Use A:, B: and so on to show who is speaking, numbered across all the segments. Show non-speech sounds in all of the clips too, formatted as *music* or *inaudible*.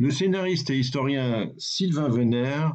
A: Le scénariste et historien Sylvain Venner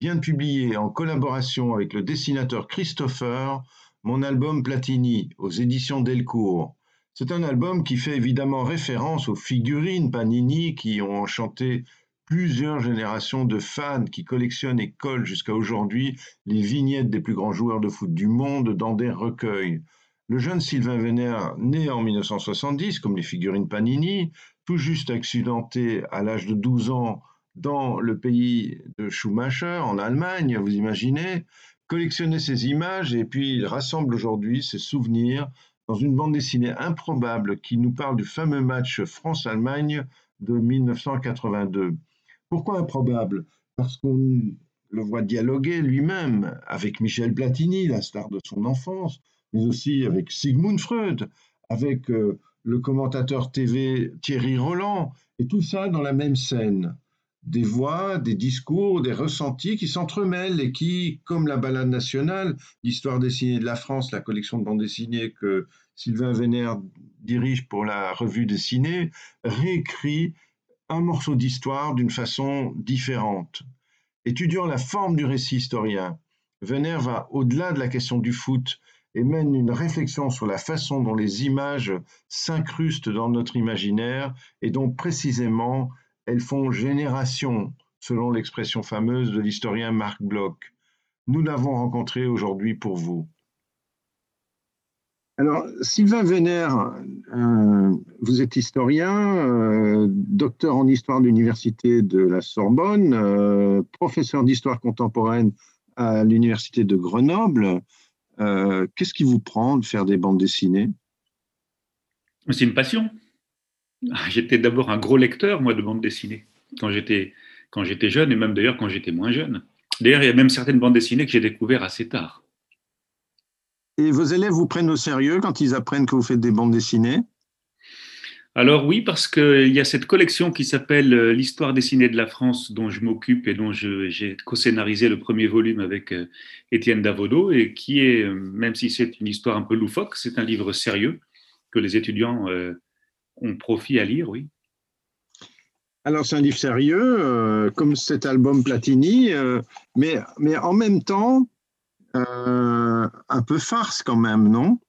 A: vient de publier en collaboration avec le dessinateur Christopher mon album Platini aux éditions Delcourt. C'est un album qui fait évidemment référence aux figurines Panini qui ont enchanté plusieurs générations de fans qui collectionnent et collent jusqu'à aujourd'hui les vignettes des plus grands joueurs de foot du monde dans des recueils. Le jeune Sylvain Vénère, né en 1970, comme les figurines Panini, tout juste accidenté à l'âge de 12 ans dans le pays de Schumacher, en Allemagne, vous imaginez, collectionnait ces images et puis il rassemble aujourd'hui ses souvenirs dans une bande dessinée improbable qui nous parle du fameux match France-Allemagne de 1982. Pourquoi improbable? Parce qu'on le voit dialoguer lui-même avec Michel Platini, la star de son enfance, mais aussi avec Sigmund Freud, avec euh, le commentateur TV Thierry Roland, et tout ça dans la même scène des voix, des discours, des ressentis qui s'entremêlent et qui, comme la balade nationale, l'histoire dessinée de la France, la collection de bandes dessinées que Sylvain Vénère dirige pour la revue dessinée, réécrit un morceau d'histoire d'une façon différente. Étudiant la forme du récit historien, Vénère va au-delà de la question du foot et mène une réflexion sur la façon dont les images s'incrustent dans notre imaginaire et dont précisément elles font génération, selon l'expression fameuse de l'historien Marc Bloch. Nous l'avons rencontré aujourd'hui pour vous. Alors, Sylvain Vénère, euh, vous êtes historien, euh, docteur en histoire de l'Université de la Sorbonne, euh, professeur d'histoire contemporaine à l'Université de Grenoble. Qu'est-ce qui vous prend de faire des bandes dessinées?
B: C'est une passion. Ah, j'étais d'abord un gros lecteur, moi, de bandes dessinées, quand j'étais, quand j'étais jeune, et même d'ailleurs quand j'étais moins jeune. D'ailleurs, il y a même certaines bandes dessinées que j'ai découvertes assez tard.
A: Et vos élèves vous prennent au sérieux quand ils apprennent que vous faites des bandes dessinées?
B: Alors oui, parce qu'il y a cette collection qui s'appelle euh, L'histoire dessinée de la France, dont je m'occupe et dont j'ai co-scénarisé le premier volume avec euh, Étienne Davodo, et qui est, euh, même si c'est une histoire un peu loufoque, c'est un livre sérieux que les étudiants on profite à lire, oui.
A: Alors c'est un livre sérieux, comme cet album Platini, mais, en même temps, un peu farce quand même, non?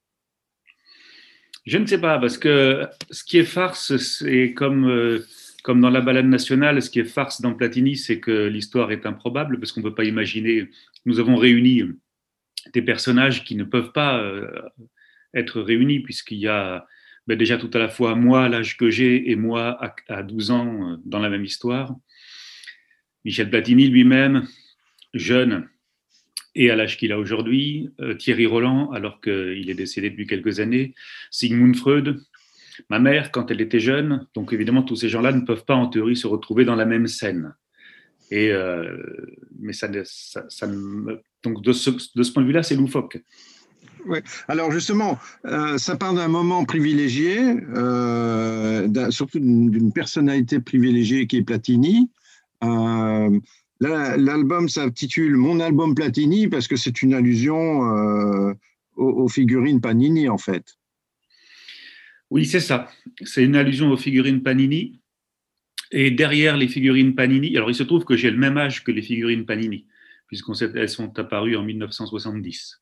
B: Je ne sais pas, parce que ce qui est farce, c'est comme, comme dans la balade nationale, ce qui est farce dans Platini, c'est que l'histoire est improbable, parce qu'on ne peut pas imaginer, nous avons réuni des personnages qui ne peuvent pas être réunis, puisqu'il y a ben, déjà tout à la fois moi, l'âge que j'ai, et moi à, 12 ans euh, dans la même histoire. Michel Platini lui-même, jeune et à l'âge qu'il a aujourd'hui, euh, Thierry Roland, alors qu'il est décédé depuis quelques années, Sigmund Freud, ma mère quand elle était jeune. Donc évidemment, tous ces gens-là ne peuvent pas en théorie se retrouver dans la même scène. Et, euh, mais ça, ça, donc de ce, point de vue-là, c'est loufoque.
A: Oui. Alors justement, euh, ça part d'un moment privilégié, surtout d'une personnalité privilégiée qui est Platini. L'album s'intitule Mon album Platini parce que c'est une allusion aux, figurines Panini en fait.
B: Oui, c'est ça. C'est une allusion aux figurines Panini. Et derrière les figurines Panini, alors il se trouve que j'ai le même âge que les figurines Panini, puisqu'elles sont apparues en 1970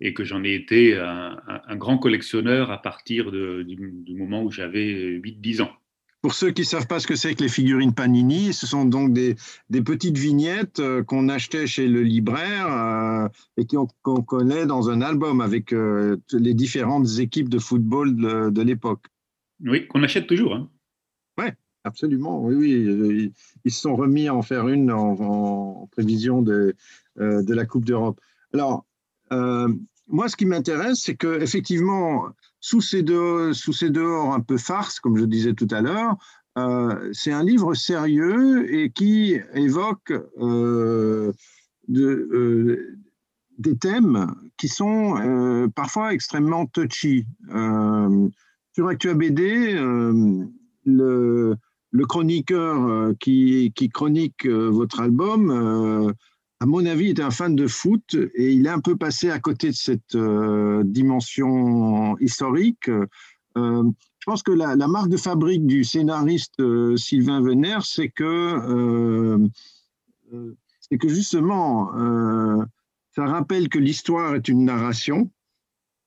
B: et que j'en ai été un, grand collectionneur à partir du, moment où j'avais 8-10 ans.
A: Pour ceux qui ne savent pas ce que c'est que les figurines Panini, ce sont donc des, petites vignettes euh, qu'on achetait chez le libraire euh, et qu'on connaît dans un album avec euh, les différentes équipes de football de, l'époque.
B: Oui, qu'on achète toujours. Hein.
A: Oui, absolument. Oui, oui. Ils se sont remis à en faire une en, prévision de, de la Coupe d'Europe. Alors, moi, ce qui m'intéresse, c'est que effectivement, sous ces, deux, sous ces dehors un peu farce, comme je disais tout à l'heure, euh, c'est un livre sérieux et qui évoque euh, de, des thèmes qui sont parfois extrêmement touchy. sur Actua BD, le, le, chroniqueur qui chronique votre album à mon avis, est un fan de foot et il est un peu passé à côté de cette dimension historique. je pense que la, marque de fabrique du scénariste Sylvain Venner, c'est que, que justement, ça rappelle que l'histoire est une narration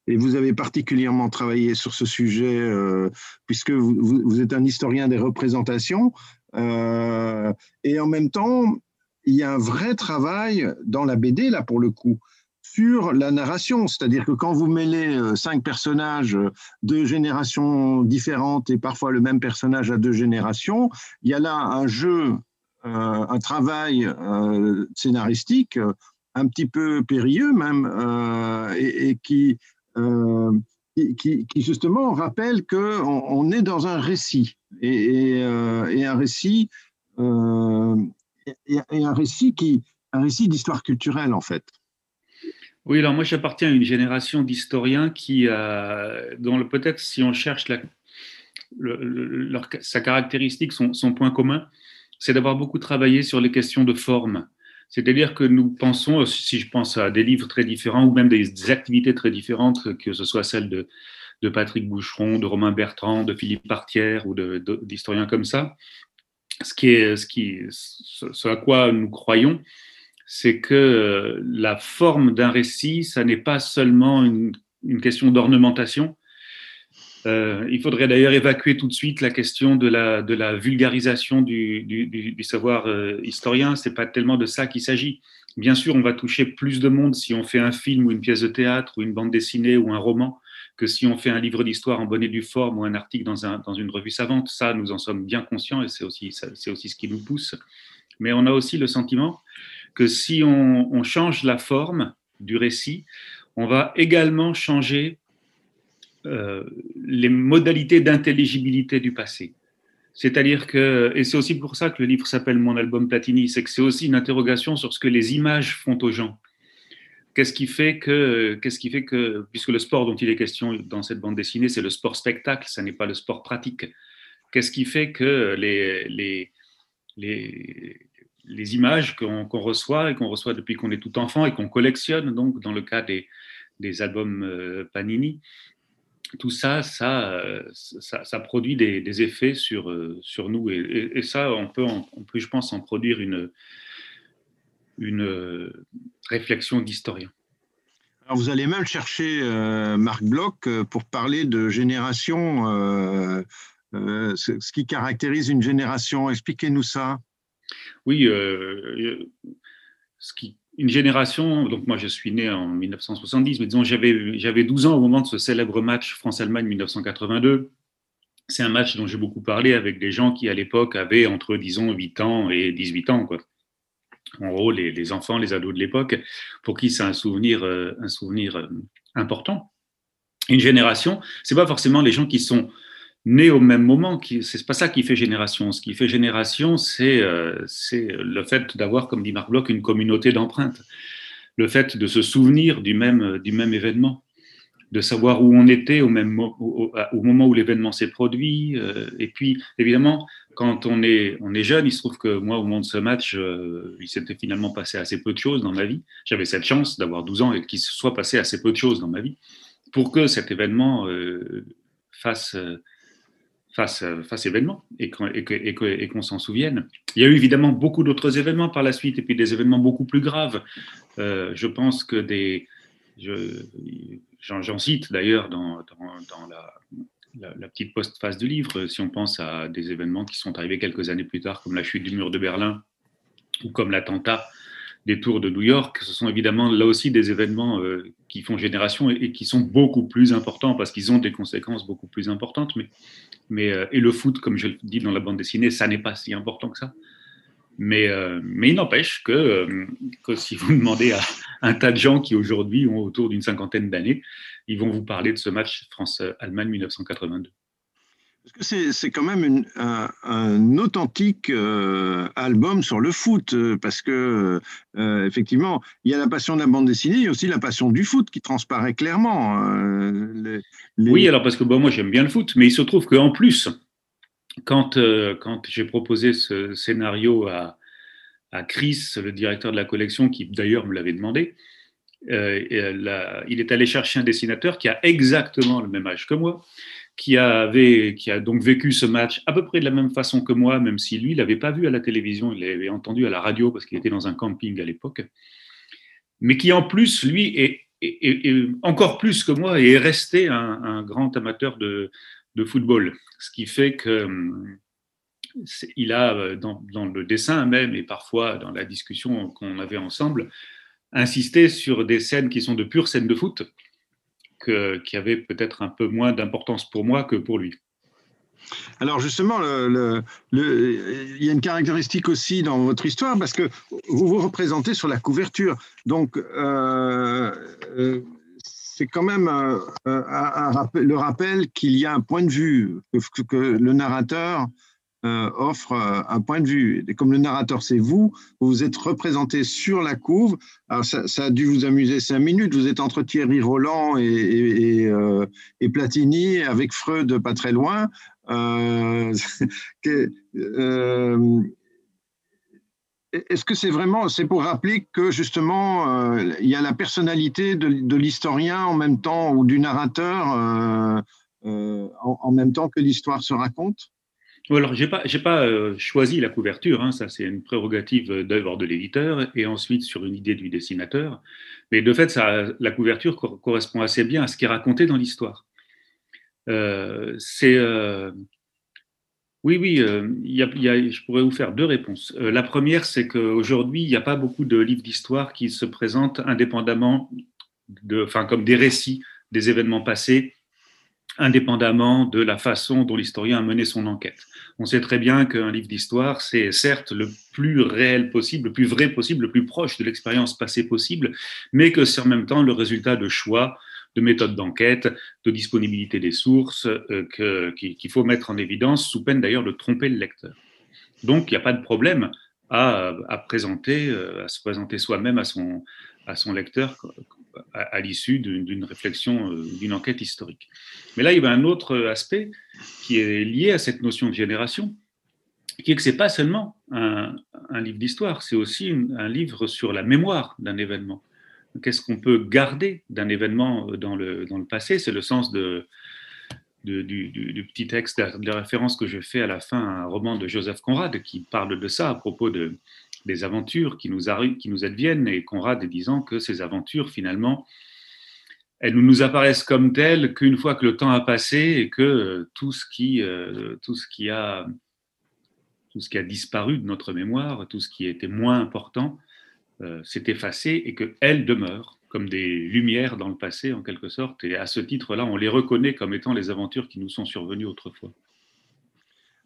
A: et vous avez particulièrement travaillé sur ce sujet, euh, puisque vous, êtes un historien des représentations. Euh, et en même temps, il y a un vrai travail dans la BD, là, pour le coup, sur la narration. C'est-à-dire que quand vous mêlez euh, cinq personnages de générations différentes et parfois le même personnage à deux générations, il y a là un jeu, un travail scénaristique un petit peu périlleux même, et, qui euh, justement rappelle qu'on on est dans un récit et, euh, un récit euh, et, un récit qui un récit d'histoire culturelle en fait.
B: Oui, alors moi j'appartiens à une génération d'historiens qui, dont peut-être si on cherche la, sa caractéristique, son, point commun, c'est d'avoir beaucoup travaillé sur les questions de forme. C'est-à-dire que nous pensons, si je pense à des livres très différents ou même des activités très différentes, que ce soit celles de, Patrick Boucheron, de Romain Bertrand, de Philippe Partière ou d'historiens comme ça, ce, qui est, ce, qui, ce à quoi nous croyons, c'est que la forme d'un récit, ça n'est pas seulement une, question d'ornementation, euh, il faudrait d'ailleurs évacuer tout de suite la question de la, vulgarisation du, savoir euh, historien. C'est pas tellement de ça qu'il s'agit. Bien sûr, on va toucher plus de monde si on fait un film ou une pièce de théâtre ou une bande dessinée ou un roman que si on fait un livre d'histoire en bonne et due forme ou un article dans, un, dans une revue savante. Ça, nous en sommes bien conscients et c'est aussi, c'est aussi ce qui nous pousse. Mais on a aussi le sentiment que si on, on change la forme du récit, on va également changer euh, les modalités d'intelligibilité du passé. C'est-à-dire que, et c'est aussi pour ça que le livre s'appelle Mon album Platini, c'est que c'est aussi une interrogation sur ce que les images font aux gens. Qu'est-ce qui fait que, qu'est-ce qui fait que, puisque le sport dont il est question dans cette bande dessinée, c'est le sport spectacle, ça n'est pas le sport pratique. Qu'est-ce qui fait que les, les, les, les images qu'on, reçoit et qu'on reçoit depuis qu'on est tout enfant et qu'on collectionne, donc dans le cas des, des albums euh, Panini, tout ça, ça, ça, produit des, effets sur, euh, sur nous. Et, ça, on peut, on peut, je pense, en produire une, une euh, réflexion d'historien.
A: Alors vous allez même chercher euh, Marc Bloch pour parler de génération, ce qui caractérise une génération. Expliquez-nous ça.
B: Oui, ce qui une génération, donc moi je suis né en 1970, mais disons j'avais, j'avais 12 ans au moment de ce célèbre match France-Allemagne 1982. C'est un match dont j'ai beaucoup parlé avec des gens qui à l'époque avaient entre, disons, 8 ans et 18 ans. Quoi. En gros, les, enfants, les ados de l'époque, pour qui c'est un souvenir, euh, euh, important. Une génération, c'est pas forcément les gens qui sont nés au même moment. C'est pas ça qui fait génération. Ce qui fait génération, c'est euh, le fait d'avoir, comme dit Marc Bloch, une communauté d'empreintes. Le fait de se souvenir du même événement, de savoir où on était au, même, au, moment où l'événement s'est produit. Euh, et puis, évidemment, quand on est, on est jeune, il se trouve que moi, au moment de ce match, euh, il s'était finalement passé assez peu de choses dans ma vie. J'avais cette chance d'avoir 12 ans et qu'il se soit passé assez peu de choses dans ma vie pour que cet événement fasse face, face événement et qu'on et qu'on s'en souvienne. Il y a eu évidemment beaucoup d'autres événements par la suite et puis des événements beaucoup plus graves. Euh, je pense que des. J'en cite d'ailleurs dans, dans la, la, petite post-phase du livre, si on pense à des événements qui sont arrivés quelques années plus tard, comme la chute du mur de Berlin ou comme l'attentat des tours de New York, ce sont évidemment là aussi des événements euh, qui font génération et, qui sont beaucoup plus importants parce qu'ils ont des conséquences beaucoup plus importantes. Mais, mais, euh, et le foot, comme je le dis dans la bande dessinée, ça n'est pas si important que ça. Mais, euh, mais il n'empêche que, que, si vous *laughs* demandez à un tas de gens qui aujourd'hui ont autour d'une cinquantaine d'années, ils vont vous parler de ce match France-Allemagne 1982.
A: Parce que c'est quand même un, authentique euh, album sur le foot, euh, parce que euh, effectivement, il y a la passion de la bande dessinée, il y a aussi la passion du foot qui transparaît clairement.
B: Oui, alors parce que bon, moi j'aime bien le foot, mais il se trouve qu'en plus, quand, quand j'ai proposé ce scénario à, Chris, le directeur de la collection, qui d'ailleurs me l'avait demandé. Euh, il est allé chercher un dessinateur qui a exactement le même âge que moi, qui, a donc vécu ce match à peu près de la même façon que moi, même si lui, il l'avait pas vu à la télévision, il l'avait entendu à la radio parce qu'il était dans un camping à l'époque, mais qui en plus, lui, est, encore plus que moi, est resté un, grand amateur de, de, football, ce qui fait que hum, il a, euh, dans, le dessin même et parfois dans la discussion qu'on avait ensemble, insisté sur des scènes qui sont de pures scènes de foot, que, qui avaient peut-être un peu moins d'importance pour moi que pour lui.
A: Alors justement, il y a une caractéristique aussi dans votre histoire parce que vous vous représentez sur la couverture. Donc, euh, euh, c'est quand même euh, un, le rappel qu'il y a un point de vue, que, le narrateur euh, offre euh, un point de vue. Et comme le narrateur, c'est vous, vous êtes représenté sur la couve. Alors, ça, a dû vous amuser cinq minutes. Vous êtes entre Thierry Roland et, euh, Platini, avec Freud pas très loin. *laughs* Est-ce que c'est vraiment, c'est pour rappeler que justement, il y a la personnalité de, l'historien en même temps ou du narrateur en même temps que l'histoire se raconte?
B: Alors, je n'ai pas, pas euh, choisi la couverture, hein, ça c'est une prérogative d'œuvre de l'éditeur, et ensuite sur une idée du dessinateur. Mais de fait, ça, la couverture correspond assez bien à ce qui est raconté dans l'histoire. Euh, c'est. Euh, oui, oui, a, je pourrais vous faire deux réponses. la première, c'est qu'aujourd'hui, il n'y a pas beaucoup de livres d'histoire qui se présentent indépendamment, de, enfin, comme des récits des événements passés indépendamment de la façon dont l'historien a mené son enquête. On sait très bien qu'un livre d'histoire, c'est certes le plus réel possible, le plus vrai possible, le plus proche de l'expérience passée possible, mais que c'est en même temps le résultat de choix, de méthodes d'enquête, de disponibilité des sources euh, qu'il faut mettre en évidence, sous peine d'ailleurs de tromper le lecteur. Donc, il n'y a pas de problème à, euh, se présenter soi-même à son, à son lecteur à, l'issue d'une réflexion, euh, d'une enquête historique. Mais là, il y a un autre aspect qui est lié à cette notion de génération, qui est que ce n'est pas seulement un, livre d'histoire, c'est aussi un livre sur la mémoire d'un événement. Qu'est-ce qu'on peut garder d'un événement dans le, dans le passé? C'est le sens du, du, petit texte de référence que je fais à la fin, un roman de Joseph Conrad qui parle de ça à propos de, des aventures qui nous, arrivent, qui nous adviennent, et Conrad disant que ces aventures, finalement, elles ne nous apparaissent comme telles qu'une fois que le temps a passé et que euh, tout ce qui, euh, tout ce qui, a, tout ce qui a disparu de notre mémoire, tout ce qui était moins important, euh, s'est effacé et qu'elles demeurent comme des lumières dans le passé en quelque sorte. Et à ce titre-là, on les reconnaît comme étant les aventures qui nous sont survenues autrefois.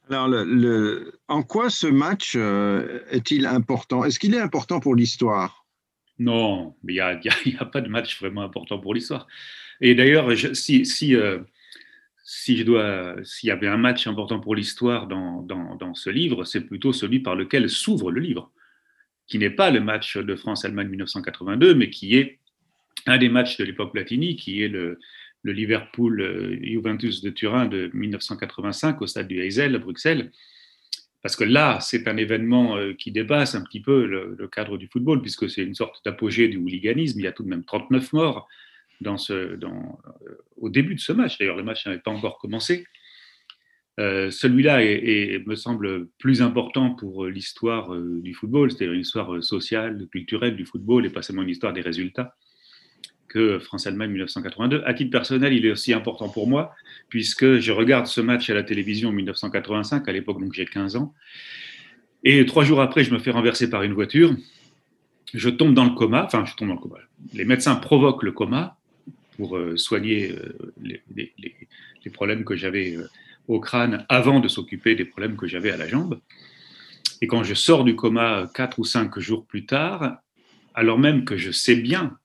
A: Alors, le, en quoi ce match euh, est-il important? Est-ce qu'il est important pour l'histoire?
B: Non, mais il n'y a, *laughs* a, pas de match vraiment important pour l'histoire. Et d'ailleurs, si, si, euh, si je dois, s'il y avait un match important pour l'histoire dans, dans, dans, ce livre, c'est plutôt celui par lequel s'ouvre le livre, qui n'est pas le match de France-Allemagne 1982, mais qui est un des matchs de l'époque Platini, qui est le, le Liverpool euh, de Turin de 1985 au stade du Heysel à Bruxelles. Parce que là, c'est un événement euh, qui dépasse un petit peu le, cadre du football, puisque c'est une sorte d'apogée du hooliganisme. Il y a tout de même 39 morts euh, au début de ce match. D'ailleurs, le match n'avait pas encore commencé. Celui-là me semble plus important pour l'histoire du football, c'est-à-dire une histoire sociale, culturelle du football et pas seulement une histoire des résultats que France-Allemagne 1982. À titre personnel, il est aussi important pour moi, puisque je regarde ce match à la télévision en 1985, à l'époque donc j'ai 15 ans, et trois jours après, je me fais renverser par une voiture, je tombe dans le coma, enfin je tombe dans le coma, les médecins provoquent le coma pour euh, soigner euh, les, problèmes que j'avais euh, au crâne avant de s'occuper des problèmes que j'avais à la jambe. Et quand je sors du coma quatre ou cinq jours plus tard, alors même que je sais bien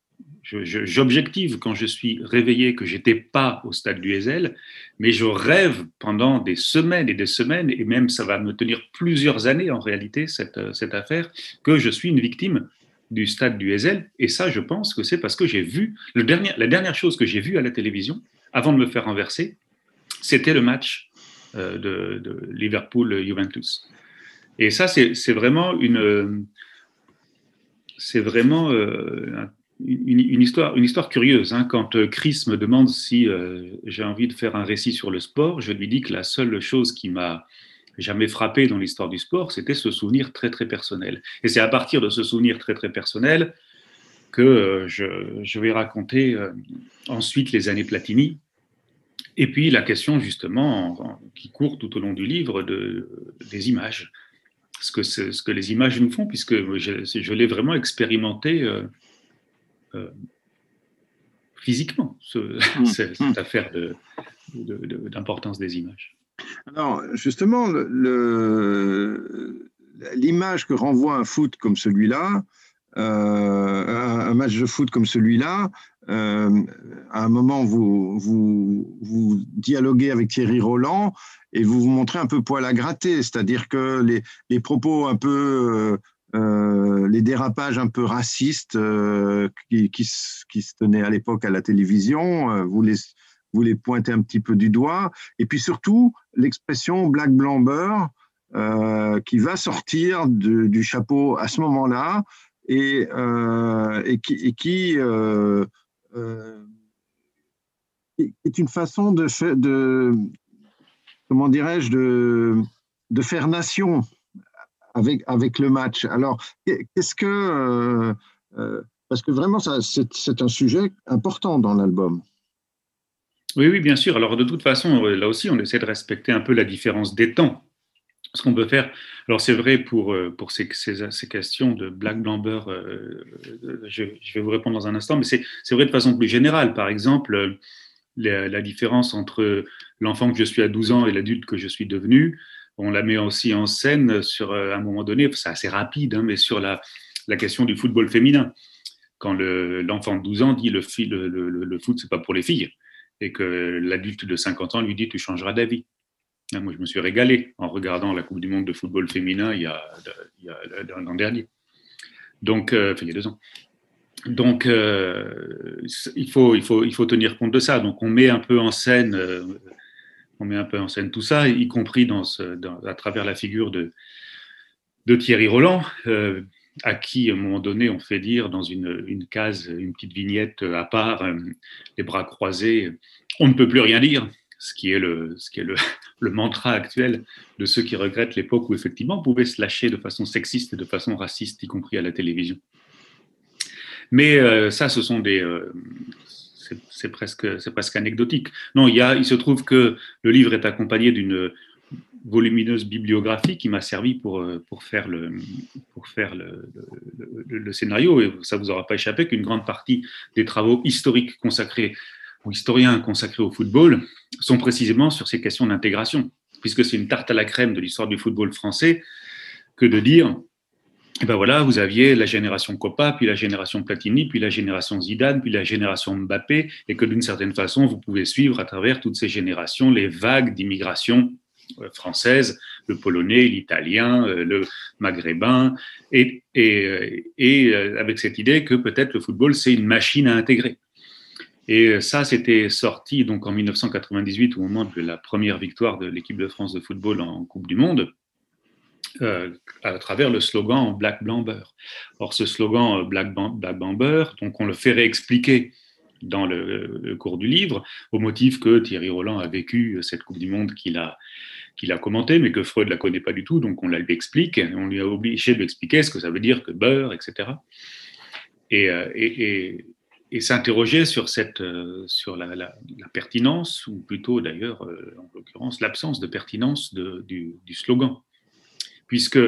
B: j'objective quand je suis réveillé que j'étais pas au stade du Heysel, mais je rêve pendant des semaines et des semaines, et même ça va me tenir plusieurs années en réalité, cette, cette affaire, que je suis une victime du stade du Heysel. Et ça, je pense que c'est parce que j'ai vu, le dernier, la dernière chose que j'ai vue à la télévision, avant de me faire renverser, c'était le match euh, de, de Liverpool-Juventus. Et ça, c'est vraiment une c'est vraiment une, histoire, une histoire curieuse. Hein. Quand Chris me demande si j'ai envie de faire un récit sur le sport, je lui dis que la seule chose qui m'a jamais frappé dans l'histoire du sport, c'était ce souvenir très très personnel. Et c'est à partir de ce souvenir très très personnel que euh, je, vais raconter euh, ensuite les années Platini. Et puis la question justement qui court tout au long du livre de, des images. Ce que, ce que les images nous font, puisque je, je l'ai vraiment expérimenté euh, physiquement, mmh. *laughs* cette mmh. affaire d'importance des images.
A: Alors, justement, l'image que renvoie un foot comme celui-là, euh, un, match de foot comme celui-là, euh, à un moment, vous, vous, dialoguez avec Thierry Roland et vous vous montrez un peu poil à gratter, c'est-à-dire que les, propos un peu, euh, les dérapages un peu racistes qui, se tenaient à l'époque à la télévision, vous les, vous les pointez un petit peu du doigt, et puis surtout l'expression black blanc beurre qui va sortir du chapeau à ce moment-là et, euh, et qui, euh, euh, est une façon de, de comment dirais-je, de, de faire nation avec, avec le match. Alors, qu'est-ce que. parce que vraiment, c'est un sujet important dans l'album.
B: Oui, oui, bien sûr. Alors, de toute façon, là aussi, on essaie de respecter un peu la différence des temps ce qu'on peut faire, alors c'est vrai pour, euh, pour ces, ces, questions de black blamber, euh, euh, je, vais vous répondre dans un instant, mais c'est vrai de façon plus générale. Par exemple, la, différence entre l'enfant que je suis à 12 ans et l'adulte que je suis devenu, on la met aussi en scène sur un moment donné, c'est assez rapide, hein, mais sur la, la, question du football féminin. Quand l'enfant de 12 ans dit le, le, le, le foot, c'est pas pour les filles, et que l'adulte de 50 ans lui dit tu changeras d'avis. Ah, moi, je me suis régalé en regardant la Coupe du Monde de football féminin il y a, l'an dernier. Donc, euh, il y a deux ans. Donc, euh, il, faut, tenir compte de ça. Donc, on met un peu en scène, euh, on met un peu en scène tout ça, y compris à travers la figure de, Thierry Roland, à qui, à un moment donné, on fait dire dans une case, une petite vignette à part, les bras croisés, on ne peut plus rien dire ce qui est, le, ce qui est le, *laughs* le, mantra actuel de ceux qui regrettent l'époque où effectivement on pouvait se lâcher de façon sexiste et de façon raciste, y compris à la télévision. Mais euh, ça, ce sont des... Euh, c'est presque, presque anecdotique. Non, il, y a, il se trouve que le livre est accompagné d'une volumineuse bibliographie qui m'a servi pour, euh, pour faire, le, pour faire le, le, le scénario. Et ça vous aura pas échappé qu'une grande partie des travaux historiques consacrés ou historiens consacrés au football sont précisément sur ces questions d'intégration, puisque c'est une tarte à la crème de l'histoire du football français que de dire, eh ben voilà, vous aviez la génération Copa, puis la génération Platini, puis la génération Zidane, puis la génération Mbappé, et que d'une certaine façon, vous pouvez suivre à travers toutes ces générations les vagues d'immigration euh, française, le polonais, l'italien, euh, le maghrébin, et, et avec cette idée que peut-être le football, c'est une machine à intégrer. Et ça, c'était sorti donc en 1998 au moment de la première victoire de l'équipe de France de football en Coupe du Monde. Euh, à travers le slogan Black Blamber. Or, ce slogan euh, Black, Blamber, donc on le fait réexpliquer dans le, cours du livre, au motif que Thierry Roland a vécu cette Coupe du Monde qu'il a, qu'il a commenté, mais que Freud ne la connaît pas du tout, donc on la lui explique, on lui a obligé de lui expliquer ce que ça veut dire que beurre, etc. Et, euh, et, et, et s'interroger sur, cette, euh, sur la, pertinence, ou plutôt d'ailleurs, euh, en l'occurrence, l'absence de pertinence du, slogan. Puisque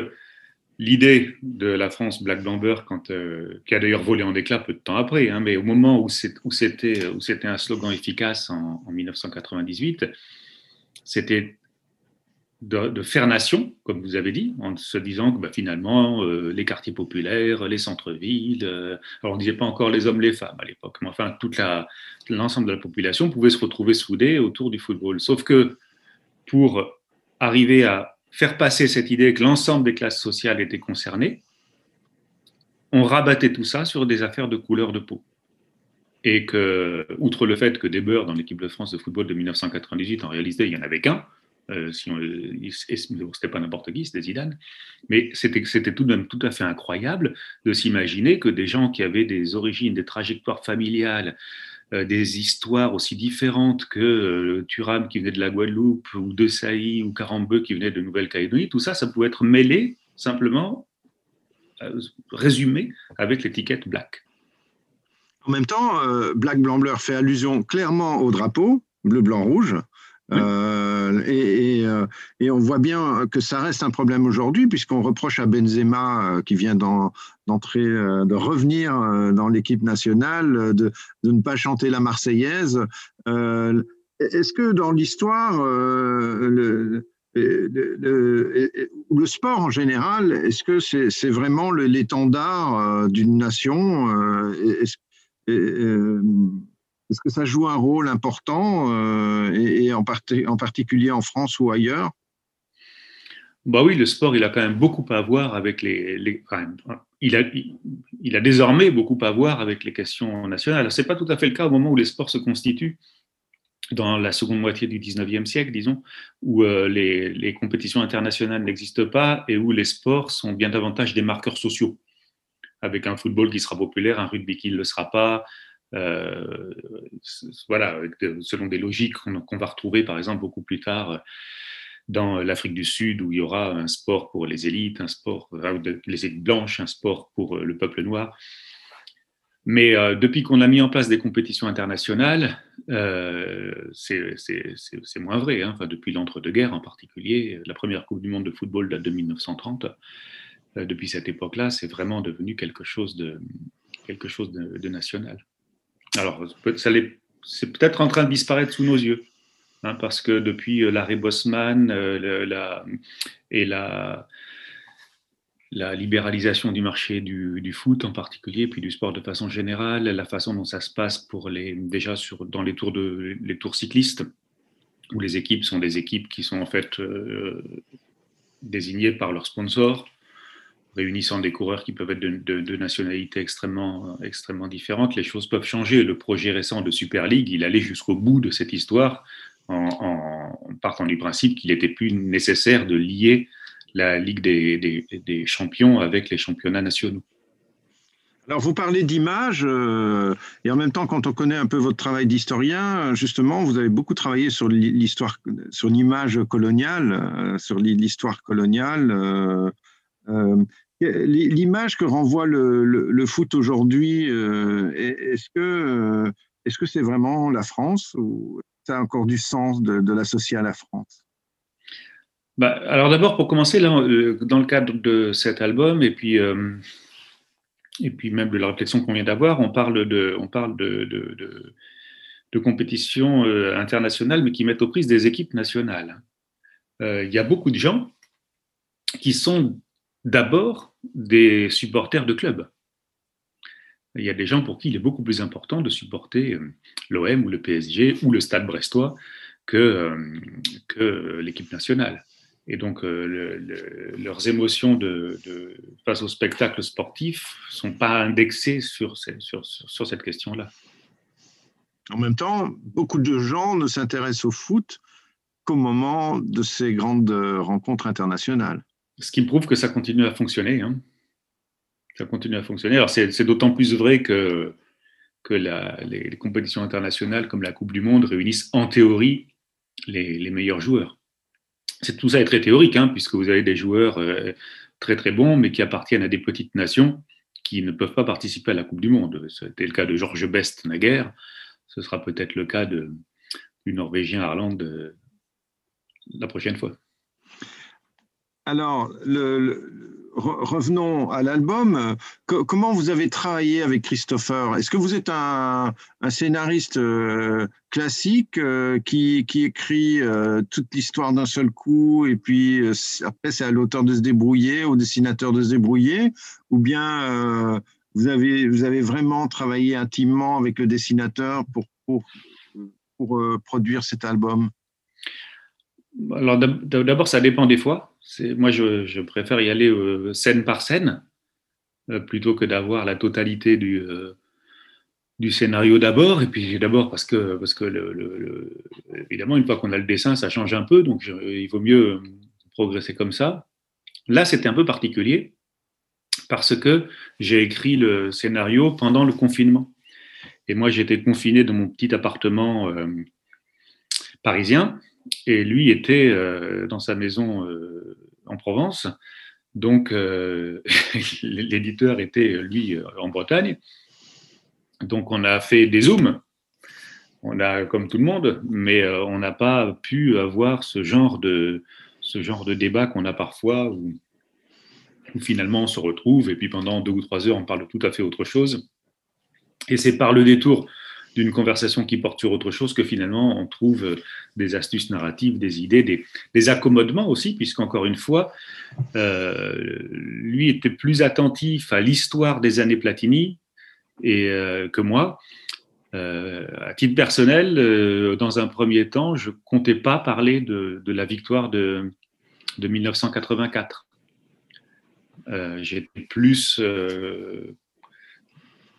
B: l'idée de la France Black Blamber, quand, euh, qui a d'ailleurs volé en éclat peu de temps après, hein, mais au moment où c'était un slogan efficace en 1998, c'était de, faire nation, comme vous avez dit, en se disant que bah, finalement, euh, les quartiers populaires, les centres-villes, euh, alors on ne disait pas encore les hommes, les femmes à l'époque, mais enfin, toute l'ensemble de la population pouvait se retrouver soudée autour du football. Sauf que pour arriver à faire passer cette idée que l'ensemble des classes sociales étaient concernées, on rabattait tout ça sur des affaires de couleur de peau. Et que, outre le fait que des beurs dans l'équipe de France de football de 1998, en réalité, il n'y en avait qu'un, Euh, c'était pas n'importe qui, c'était Zidane. Mais c'était, tout de même tout à fait incroyable de s'imaginer que des gens qui avaient des origines, des trajectoires familiales, euh, des histoires aussi différentes que euh, Thuram qui venait de la Guadeloupe, ou De Sailly, ou Carambeu qui venait de Nouvelle-Calédonie, tout ça, ça pouvait être mêlé simplement, euh, résumé avec l'étiquette black.
A: En même temps, Black Blanc Bleu fait allusion clairement au drapeau, bleu, blanc, rouge, euh, euh, et, on voit bien que ça reste un problème aujourd'hui, puisqu'on reproche à Benzema, euh, qui vient d'entrer, de revenir dans l'équipe nationale, de, ne pas chanter la Marseillaise. est-ce que dans l'histoire, le, le, sport en général, est-ce que c'est, vraiment l'étendard d'une nation est-ce que ça joue un rôle important, euh, et, en, particulier en France ou ailleurs
B: bah oui, le sport, il a quand même beaucoup à voir avec les. il, a, il a désormais beaucoup à voir avec les questions nationales. Ce n'est pas tout à fait le cas au moment où les sports se constituent, dans la seconde moitié du 19e siècle, disons, où euh, les, les, compétitions internationales n'existent pas et où les sports sont bien davantage des marqueurs sociaux, avec un football qui sera populaire, un rugby qui ne le sera pas, euh, voilà, selon des logiques qu'on va retrouver par exemple beaucoup plus tard dans l'Afrique du Sud où il y aura un sport pour les élites, un sport les élites blanches, un sport pour le peuple noir. Mais euh, depuis qu'on a mis en place des compétitions internationales, euh, c'est moins vrai. Hein. Depuis l'entre-deux-guerres en particulier, la première Coupe du Monde de football date de 1930. depuis cette époque-là, c'est vraiment devenu quelque chose de, quelque chose de national. Alors, c'est peut-être en train de disparaître sous nos yeux, hein, parce que depuis euh, l'arrêt Bosman euh, et la, libéralisation du marché du, foot en particulier, puis du sport de façon générale, la façon dont ça se passe pour les, déjà sur, dans les tours, de, les tours cyclistes, où les équipes sont des équipes qui sont en fait euh, désignées par leurs sponsors, réunissant des coureurs qui peuvent être de, nationalités extrêmement, extrêmement différentes, les choses peuvent changer. Le projet récent de Super League, il allait jusqu'au bout de cette histoire en, partant du principe qu'il n'était plus nécessaire de lier la Ligue des, champions avec les championnats nationaux.
A: Alors, vous parlez d'image, euh, et en même temps, quand on connaît un peu votre travail d'historien, justement, vous avez beaucoup travaillé sur l'histoire, sur l'image coloniale, euh, sur l'histoire coloniale. Euh, L'image que renvoie le, foot aujourd'hui, euh, est-ce que euh, est-ce que c'est vraiment la France ou ça a encore du sens de, l'associer à la France?
B: Bah, Alors d'abord, pour commencer, dans le cadre de cet album, et puis, et puis même de la réflexion qu'on vient d'avoir, on parle de, on parle de, de compétitions internationales, mais qui mettent aux prises des équipes nationales. Il y a beaucoup de gens qui sont d'abord des supporters de clubs. Il y a des gens pour qui il est beaucoup plus important de supporter euh, l'OM ou le PSG ou le Stade brestois que, euh, l'équipe nationale. Et donc, euh, leurs émotions face au spectacle sportif ne sont pas indexées sur cette question-là.
A: En même temps, beaucoup de gens ne s'intéressent au foot qu'au moment de ces grandes rencontres internationales
B: ce qui prouve que ça continue à fonctionner. Hein. Ça continue à fonctionner. Alors, c'est d'autant plus vrai que, que les, compétitions internationales comme la Coupe du Monde réunissent en théorie les, meilleurs joueurs. C'est tout ça est très théorique, hein, puisque vous avez des joueurs euh, très très bons, mais qui appartiennent à des petites nations qui ne peuvent pas participer à la Coupe du Monde. C'était le cas de Georges Best naguère. Ce sera peut-être le cas du Norvégien Arland euh, la prochaine fois.
A: Alors, revenons à l'album. comment vous avez travaillé avec Christopher? Est-ce que vous êtes un, scénariste euh, classique euh, qui, écrit euh, toute l'histoire d'un seul coup et puis après c'est à l'auteur de se débrouiller, au dessinateur de se débrouiller? Ou bien vous, avez, vraiment travaillé intimement avec le dessinateur pour, pour produire cet album?
B: Alors d'abord, ça dépend des fois. Moi, je, préfère y aller euh, scène par scène, euh, plutôt que d'avoir la totalité du, euh, du scénario d'abord, et puis d'abord parce que, évidemment, une fois qu'on a le dessin, ça change un peu, donc il vaut mieux progresser comme ça. Là, c'était un peu particulier parce que j'ai écrit le scénario pendant le confinement. Et moi, j'étais confiné dans mon petit appartement parisien, et lui était euh, dans sa maison euh, en Provence. Donc, *laughs* l'éditeur était, lui, en Bretagne. Donc, on a fait des zooms. On a, comme tout le monde, mais on n'a pas pu avoir ce genre de, ce genre de débat qu'on a parfois où, finalement on se retrouve et puis pendant deux ou trois heures on parle tout à fait autre chose. Et c'est par le détour d'une conversation qui porte sur autre chose que finalement on trouve des astuces narratives, des idées, des, accommodements aussi, puisqu'encore une fois, euh, lui était plus attentif à l'histoire des années Platini et, euh, que moi. Euh, à titre personnel, euh, dans un premier temps, je comptais pas parler de, la victoire de, 1984. Euh, j'étais plus,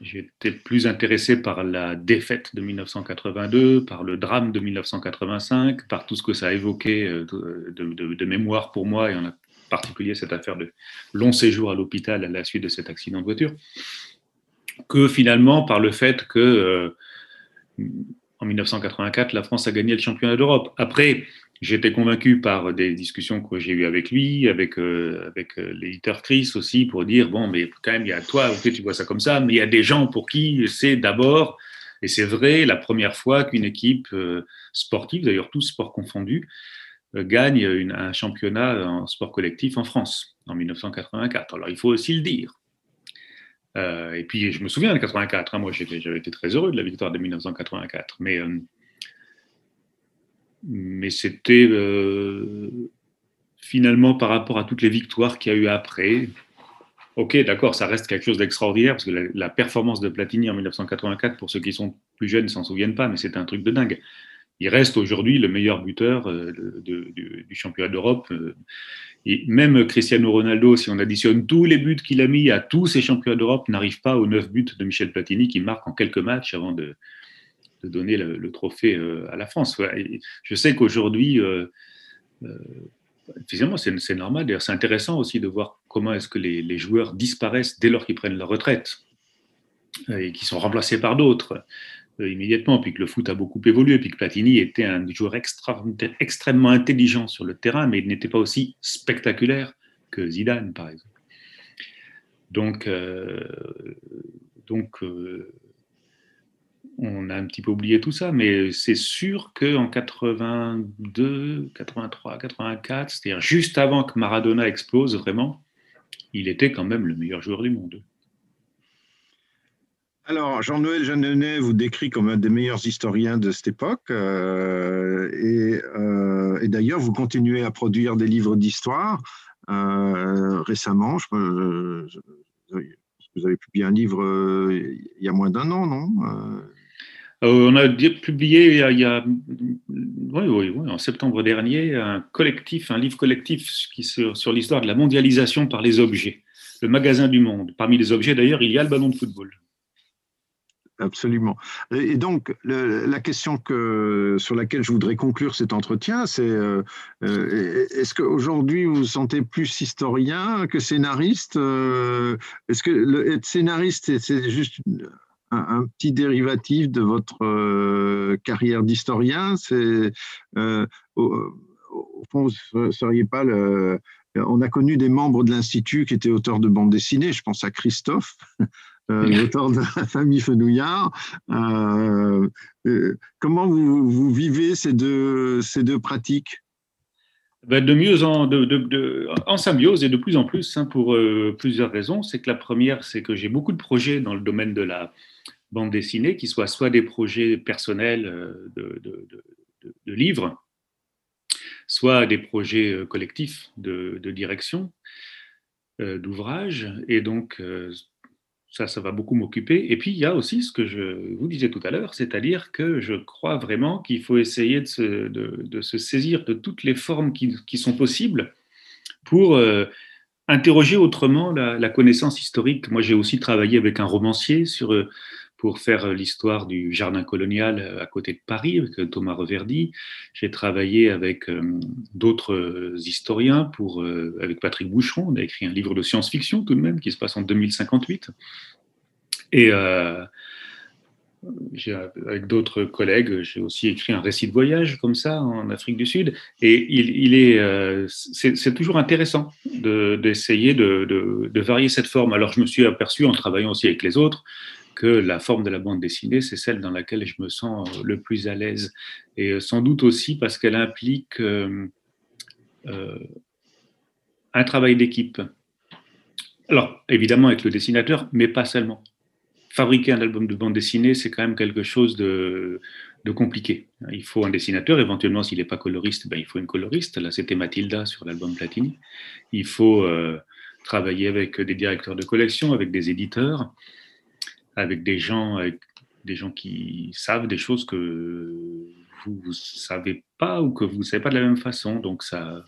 B: j'étais plus intéressé par la défaite de 1982, par le drame de 1985, par tout ce que ça a évoqué de, mémoire pour moi, et en particulier cette affaire de long séjour à l'hôpital à la suite de cet accident de voiture que finalement par le fait que euh, en 1984, la France a gagné le championnat d'Europe. Après, j'étais convaincu par des discussions que j'ai eues avec lui, avec, euh, avec euh, l'éditeur Chris aussi, pour dire bon, mais quand même, il y a toi, tu vois ça comme ça, mais il y a des gens pour qui c'est d'abord, et c'est vrai, la première fois qu'une équipe sportive, d'ailleurs tous sports confondus, gagne un championnat en sport collectif en France en 1984. Alors il faut aussi le dire. Euh, et puis, je me souviens de 84. Hein, moi, j'avais été très heureux de la victoire de 1984. Mais, euh, mais c'était euh, finalement par rapport à toutes les victoires qu'il y a eu après. Ok, d'accord, ça reste quelque chose d'extraordinaire parce que la, performance de Platini en 1984, pour ceux qui sont plus jeunes, ne s'en souviennent pas, mais c'était un truc de dingue. Il reste aujourd'hui le meilleur buteur du, du, championnat d'Europe. Et même Cristiano Ronaldo, si on additionne tous les buts qu'il a mis à tous ses championnats d'Europe, n'arrive pas aux 9 buts de Michel Platini qui marque en quelques matchs avant de, donner le, trophée euh, à la France. je sais qu'aujourd'hui, euh, euh c'est normal. D'ailleurs, c'est intéressant aussi de voir comment est-ce que les, joueurs disparaissent dès lors qu'ils prennent leur retraite et qui sont remplacés par d'autres. Immédiatement, puis que le foot a beaucoup évolué, puis que Platini était un joueur extrêmement intelligent sur le terrain, mais il n'était pas aussi spectaculaire que Zidane, par exemple. Donc, donc on a un petit peu oublié tout ça, mais c'est sûr qu'en 82, 83, 84, c'est-à-dire juste avant que Maradona explose vraiment, il était quand même le meilleur joueur du monde.
A: Alors, Jean-Noël Jeanneney vous décrit comme un des meilleurs historiens de cette époque. Euh, euh, et, d'ailleurs, vous continuez à produire des livres d'histoire. Euh, récemment, vous avez publié un livre il y a moins d'un an, non?
B: On a publié il y a, oui, en septembre dernier un livre collectif sur, l'histoire de la mondialisation par les objets, le magasin du monde. Parmi les objets, d'ailleurs, il y a le ballon de football
A: absolument. Et donc, la question que, sur laquelle je voudrais conclure cet entretien, c'est euh, euh, est-ce qu'aujourd'hui vous vous sentez plus historien que scénariste? Euh, Est-ce que le, être scénariste, c'est juste un, petit dérivatif de votre carrière d'historien C'est au, fond, vous seriez pas le on a connu des membres de l'Institut qui étaient auteurs de bandes dessinées, je pense à Christophe, *laughs* euh, l'auteur de la famille Fenouillard. Euh, euh, comment vous, vivez ces deux, ces deux pratiques?
B: De mieux en, symbiose et de plus en plus hein, pour plusieurs raisons. C'est que la première, c'est que j'ai beaucoup de projets dans le domaine de la bande dessinée, qui soient soit des projets personnels de, livres, soit des projets collectifs de, direction d'ouvrage. Et donc, ça, ça va beaucoup m'occuper. Et puis, il y a aussi ce que je vous disais tout à l'heure, c'est-à-dire que je crois vraiment qu'il faut essayer de se, saisir de toutes les formes qui, qui sont possibles pour euh, interroger autrement la, connaissance historique. Moi, j'ai aussi travaillé avec un romancier sur, euh, pour faire l'histoire du jardin colonial à côté de Paris avec Thomas Reverdy. J'ai travaillé avec d'autres historiens, pour, avec Patrick Boucheron. On a écrit un livre de science-fiction tout de même qui se passe en 2058. Et avec d'autres collègues, j'ai aussi écrit un récit de voyage comme ça en Afrique du Sud. Et il, est, euh, c'est, toujours intéressant d'essayer de, de, varier cette forme. Alors je me suis aperçu en travaillant aussi avec les autres que la forme de la bande dessinée, c'est celle dans laquelle je me sens le plus à l'aise. Et euh, sans doute aussi parce qu'elle implique euh, un travail d'équipe. Alors évidemment avec le dessinateur, mais pas seulement fabriquer un album de bande dessinée, c'est quand même quelque chose de, compliqué. Il faut un dessinateur, éventuellement, s'il n'est pas coloriste, ben, il faut une coloriste. Là, c'était Mathilda sur l'album Platini. Il faut euh, travailler avec des directeurs de collection, avec des éditeurs, avec des gens, avec des gens qui savent des choses que vous ne savez pas ou que vous ne savez pas de la même façon. Donc, ça,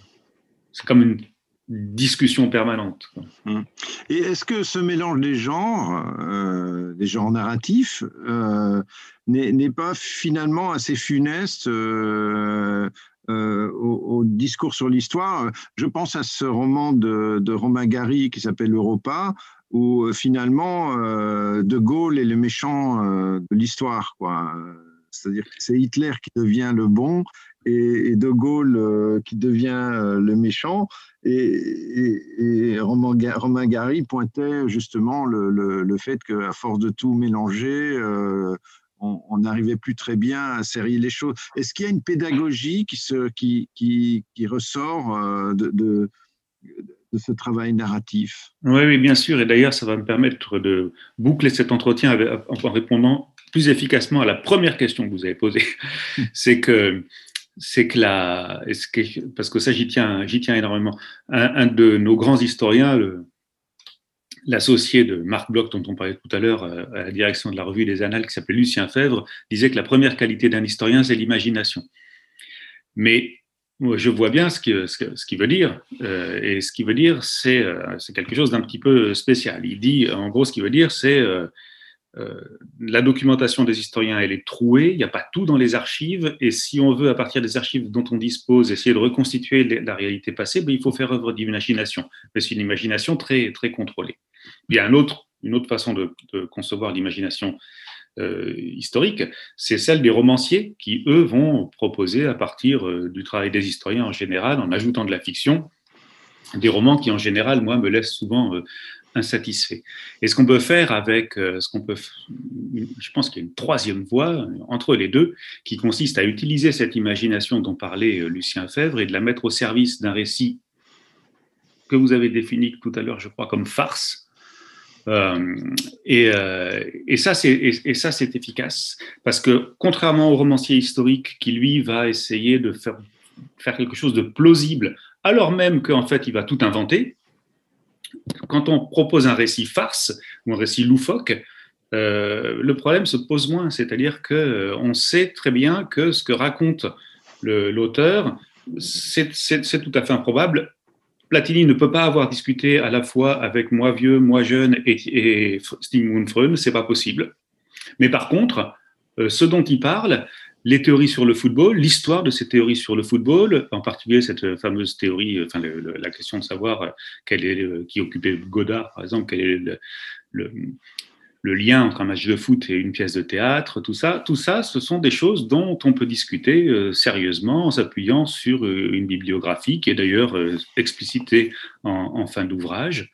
B: c'est comme une discussion permanente.
A: Hum. Et est-ce que ce mélange des genres, euh, des genres narratifs, euh, n'est pas finalement assez funeste euh, au, discours sur l'histoire? Je pense à ce roman de, de Romain Gary qui s'appelle Europa, où finalement De Gaulle est le méchant de l'histoire. C'est-à-dire que c'est Hitler qui devient le bon et, De Gaulle euh, qui devient euh, le méchant. Et, Romain, Gary pointait justement le, fait qu'à force de tout mélanger, euh, on n'arrivait plus très bien à serrer les choses. Est-ce qu'il y a une pédagogie qui, se, qui, qui, ressort de, ce travail narratif
B: oui, oui, bien sûr. Et d'ailleurs, ça va me permettre de boucler cet entretien en répondant plus efficacement à la première question que vous avez posée. *laughs* C'est que c'est que la, parce que ça j'y tiens, j'y tiens énormément. Un, de nos grands historiens, l'associé de Marc Bloch dont on parlait tout à l'heure euh, à la direction de la revue des Annales, qui s'appelait Lucien Fèvre, disait que la première qualité d'un historien, c'est l'imagination. Mais je vois bien ce qu'il veut dire, euh, et ce qui veut dire, c'est euh, quelque chose d'un petit peu spécial. Il dit, en gros, ce qu'il veut dire, c'est euh, la documentation des historiens, elle est trouée, il n'y a pas tout dans les archives, et si on veut, à partir des archives dont on dispose, essayer de reconstituer la réalité passée, ben, il faut faire œuvre d'imagination. Mais c'est une imagination très, très contrôlée. Il y a une autre façon de, concevoir l'imagination euh, historique, c'est celle des romanciers qui, eux, vont proposer, à partir euh, du travail des historiens en général, en ajoutant de la fiction, des romans qui, en général, moi, me laissent souvent insatisfait. Et ce qu'on peut faire avec euh, ce qu'on peut, je pense qu'il y a une troisième voie entre les deux, qui consiste à utiliser cette imagination dont parlait euh, Lucien Fèvre et de la mettre au service d'un récit que vous avez défini tout à l'heure, je crois, comme farce. Euh, et, et, ça, c'est efficace parce que contrairement au romancier historique qui lui va essayer de faire quelque chose de plausible, alors même qu'en fait il va tout inventer, quand on propose un récit farce ou un récit loufoque, euh, le problème se pose moins. C'est-à-dire qu'on euh, sait très bien que ce que raconte l'auteur, c'est tout à fait improbable. Platini ne peut pas avoir discuté à la fois avec moi vieux, moi jeune et, et Stigmund Freud, c'est pas possible. Mais par contre, euh, ce dont il parle, les théories sur le football, l'histoire de ces théories sur le football, en particulier cette fameuse théorie, enfin la question de savoir euh, euh, qui occupait Godard, par exemple, quel est le, lien entre un match de foot et une pièce de théâtre, tout ça, tout ça, ce sont des choses dont on peut discuter euh, sérieusement en s'appuyant sur une bibliographie qui est d'ailleurs explicitée en, fin d'ouvrage.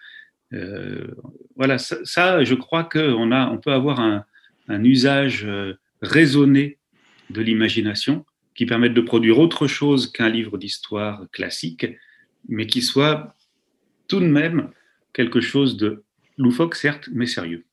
B: voilà, ça, je crois qu'on on peut avoir un, usage raisonné de l'imagination qui permettent de produire autre chose qu'un livre d'histoire classique, mais qui soit tout de même quelque chose de loufoque, certes, mais sérieux.